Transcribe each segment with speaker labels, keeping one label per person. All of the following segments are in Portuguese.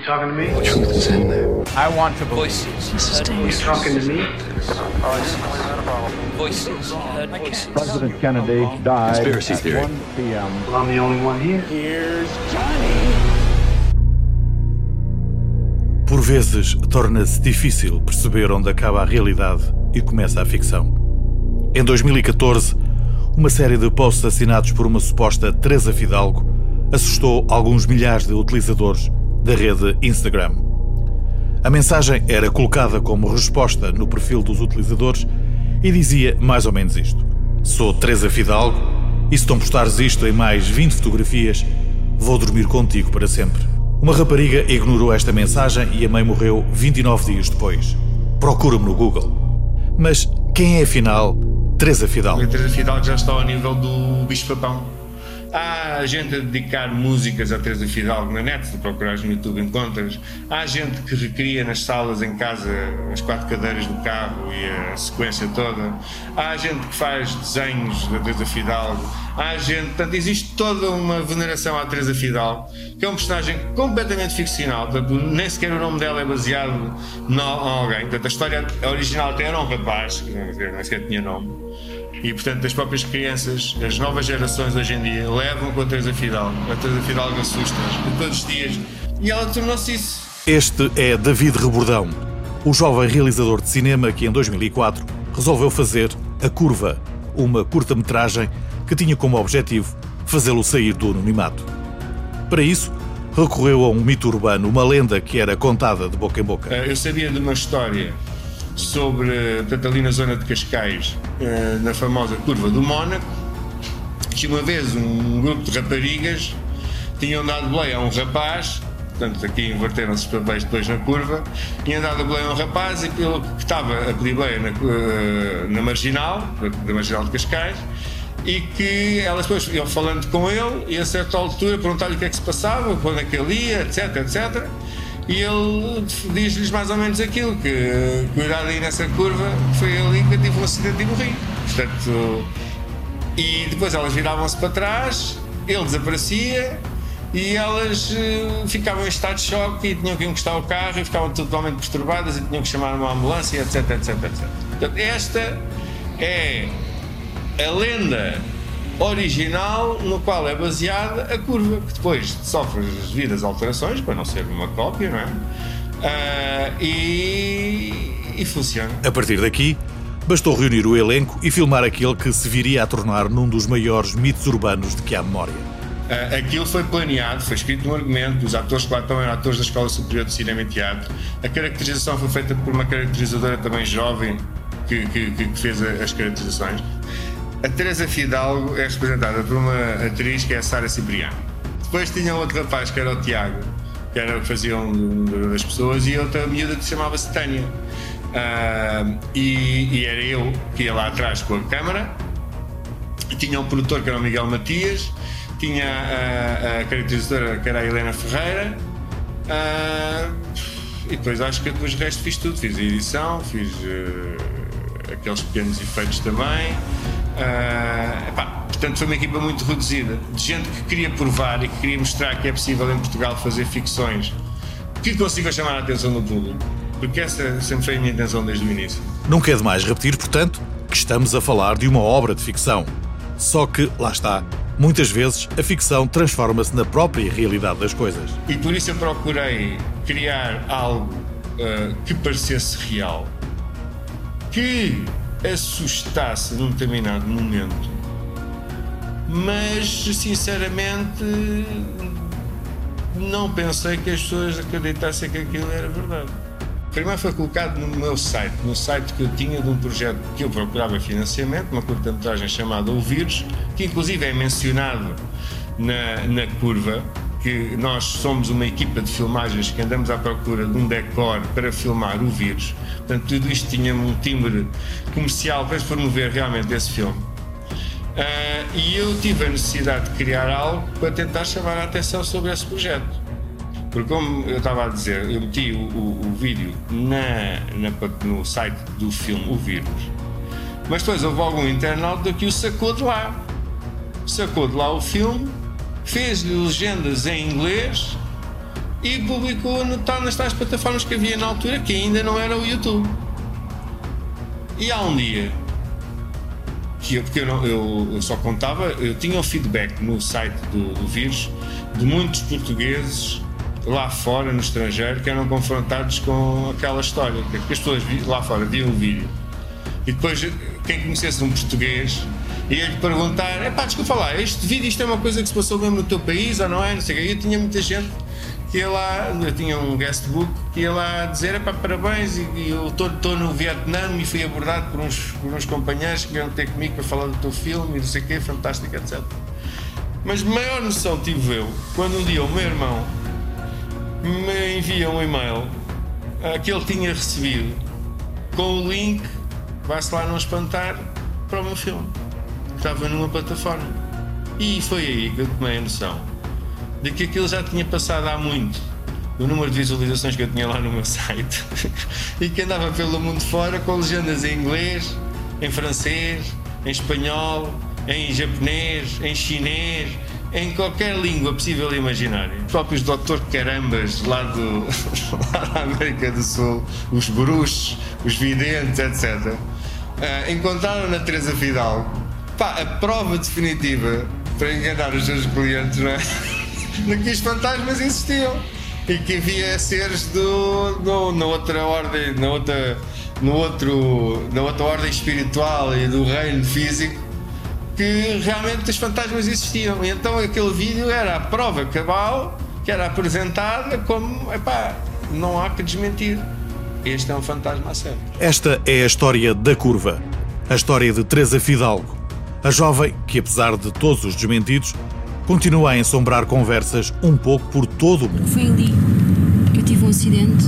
Speaker 1: You talking to me?
Speaker 2: The truth is in there.
Speaker 3: I want to voices.
Speaker 1: You talking to me?
Speaker 3: Voices. Heard voices.
Speaker 4: President Kennedy died
Speaker 2: Conspiracy
Speaker 4: at
Speaker 2: theory.
Speaker 4: 1 p.m.
Speaker 1: Well, I'm the only one here.
Speaker 5: Por vezes, torna-se difícil perceber onde acaba a realidade e começa a ficção. Em 2014, uma série de posts assinados por uma suposta Teresa Fidalgo assustou alguns milhares de utilizadores da rede Instagram. A mensagem era colocada como resposta no perfil dos utilizadores e dizia mais ou menos isto: Sou Teresa Fidalgo e se não postares isto em mais 20 fotografias, vou dormir contigo para sempre. Uma rapariga ignorou esta mensagem e a mãe morreu 29 dias depois. Procura-me no Google. Mas quem é afinal Teresa Fidalgo?
Speaker 6: A Teresa Fidalgo já está ao nível do Bicho Papão. Há gente a dedicar músicas à Teresa Fidalgo na net, se procurares no YouTube encontras. Há gente que recria nas salas em casa as quatro cadeiras do carro e a sequência toda. Há gente que faz desenhos da Teresa Fidalgo. Há gente, portanto, existe toda uma veneração à Teresa Fidalgo, que é um personagem completamente ficcional, portanto, nem sequer o nome dela é baseado em alguém. Portanto, a história original até era um rapaz, que nem sequer tinha nome. E portanto as próprias crianças, as novas gerações hoje em dia, levam com a Teresa Fidalgo. A Teresa Fidalgo assusta-as todos os dias. E ela tornou-se isso.
Speaker 5: Este é David Rebordão, o jovem realizador de cinema que em 2004 resolveu fazer A Curva, uma curta-metragem que tinha como objetivo fazê-lo sair do anonimato. Para isso, recorreu a um mito urbano, uma lenda que era contada de boca em boca.
Speaker 6: Eh, Eu sabia de uma história sobre, portanto, ali na zona de Cascais, eh, na famosa curva do Mónaco, que uma vez um grupo de raparigas tinham dado boleia a um rapaz, portanto aqui inverteram-se os papéis depois na curva, tinham dado boleia a um rapaz e pelo que estava a pedir boleia na, eh, na marginal, da marginal de Cascais, e que elas depois iam falando com ele e a certa altura perguntaram-lhe o que é que se passava, quando é que ele ia, etc, etc. E ele diz-lhes mais ou menos aquilo, que cuidado aí nessa curva, foi ali que eu tive um acidente e morri. Portanto, e depois elas viravam-se para trás, ele desaparecia e elas eh, ficavam em estado de choque e tinham que encostar o carro e ficavam totalmente perturbadas e tinham que chamar uma ambulância, etc, etc, etc. Portanto, esta é a lenda original no qual é baseada a curva, que depois sofre as devidas alterações, para não ser uma cópia, não é? Ah, e, e funciona.
Speaker 5: A partir daqui, bastou reunir o elenco e filmar aquele que se viria a tornar num dos maiores mitos urbanos de que há memória.
Speaker 6: Ah, aquilo foi planeado, foi escrito no argumento, os atores que lá estão eram atores da Escola Superior de Cinema e Teatro. A caracterização foi feita por uma caracterizadora também jovem que, que, que fez as caracterizações. A Teresa Fidalgo é representada por uma atriz que é a Sara Cipriano. Depois tinha outro rapaz que era o Tiago, que era faziam um das pessoas, e outra miúda que se chamava-se Tânia. Ah, e, e era eu que ia lá atrás com a câmara, tinha um produtor que era o Miguel Matias, tinha a, a caracterizadora que era a Helena Ferreira, ah, e depois acho que depois o resto fiz tudo. Fiz a edição, fiz eh, aqueles pequenos efeitos também. Ah, epá, portanto, foi uma equipa muito reduzida, de gente que queria provar e que queria mostrar que é possível em Portugal fazer ficções que consigam chamar a atenção do público. Porque essa sempre foi a minha intenção desde o início.
Speaker 5: Nunca é demais repetir, portanto, que estamos a falar de uma obra de ficção. Só que, lá está, muitas vezes a ficção transforma-se na própria realidade das coisas.
Speaker 6: E por isso eu procurei criar algo ah, que parecesse real, que assustasse num determinado momento, mas sinceramente não pensei que as pessoas acreditassem que aquilo era verdade. Primeiro foi colocado no meu site, no site que eu tinha de um projeto que eu procurava financiamento, uma curta-metragem chamada O Vírus, que inclusive é mencionado na, na curva, que nós somos uma equipa de filmagens que andamos à procura de um decor para filmar o vírus. Portanto, tudo isto tinha um timbre comercial para promover realmente esse filme. Ah, e eu tive a necessidade de criar algo para tentar chamar a atenção sobre esse projeto. Porque, como eu estava a dizer, eu meti o, o- o vídeo na, na- no site do filme O Vírus, mas depois houve algum internauta que o sacou de lá. Sacou de lá o filme, fez-lhe legendas em inglês e publicou no tal nas tais plataformas que havia na altura, que ainda não era o YouTube. E há um dia que eu, porque eu, não, eu, eu, só contava, eu tinha o feedback no site do, do vírus de muitos portugueses lá fora, no estrangeiro, que eram confrontados com aquela história, porque as pessoas lá fora viam o vídeo e depois quem conhecesse um português ia-lhe perguntar: é pá, desculpa lá, este vídeo isto é uma coisa que se passou mesmo no teu país ou não é? Não sei o quê. Eu tinha muita gente que ia lá, eu tinha um guestbook que ia lá dizer: é pá, parabéns, e, e eu estou no Vietnã e fui abordado por uns, por uns companheiros que vieram ter comigo para falar do teu filme e não sei o quê, fantástico, etc. Mas maior noção tive eu quando um dia o meu irmão me envia um e-mail que ele tinha recebido com o link, vai-se lá não espantar, para o meu filme. Estava numa plataforma. E foi aí que eu tomei a noção de que aquilo já tinha passado há muito. O número de visualizações que eu tinha lá no meu site e que andava pelo mundo fora com legendas em inglês, em francês, em espanhol, em japonês, em chinês, em qualquer língua possível e imaginária. Os próprios Dr. Carambas lá, do, lá da América do Sul, os bruxos, os videntes, etc., eh, encontraram na Teresa Fidalgo pá, a prova definitiva para enganar os seus clientes, não é? de que os fantasmas existiam e que havia seres do, do, na outra ordem, na outra, no outro, na outra ordem espiritual e do reino físico que realmente os fantasmas existiam. E então aquele vídeo era a prova cabal que era apresentada como, epá, não há que desmentir. Este é um fantasma a sério.
Speaker 5: Esta é a história da curva. A história de Teresa Fidalgo. A jovem que, apesar de todos os desmentidos, continua a ensombrar conversas um pouco por todo o mundo.
Speaker 2: Foi ali que eu tive um acidente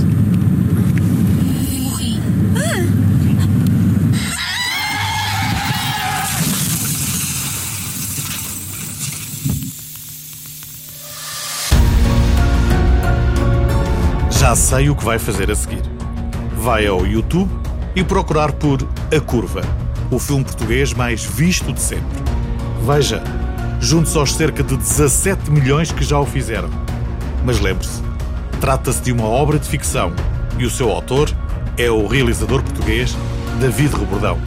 Speaker 5: Já sei o que vai fazer a seguir. Vai ao YouTube e procurar por A Curva, o filme português mais visto de sempre. Veja, junto aos cerca de 17 milhões que já o fizeram. Mas lembre-se, trata-se de uma obra de ficção e o seu autor é o realizador português David Rebordão.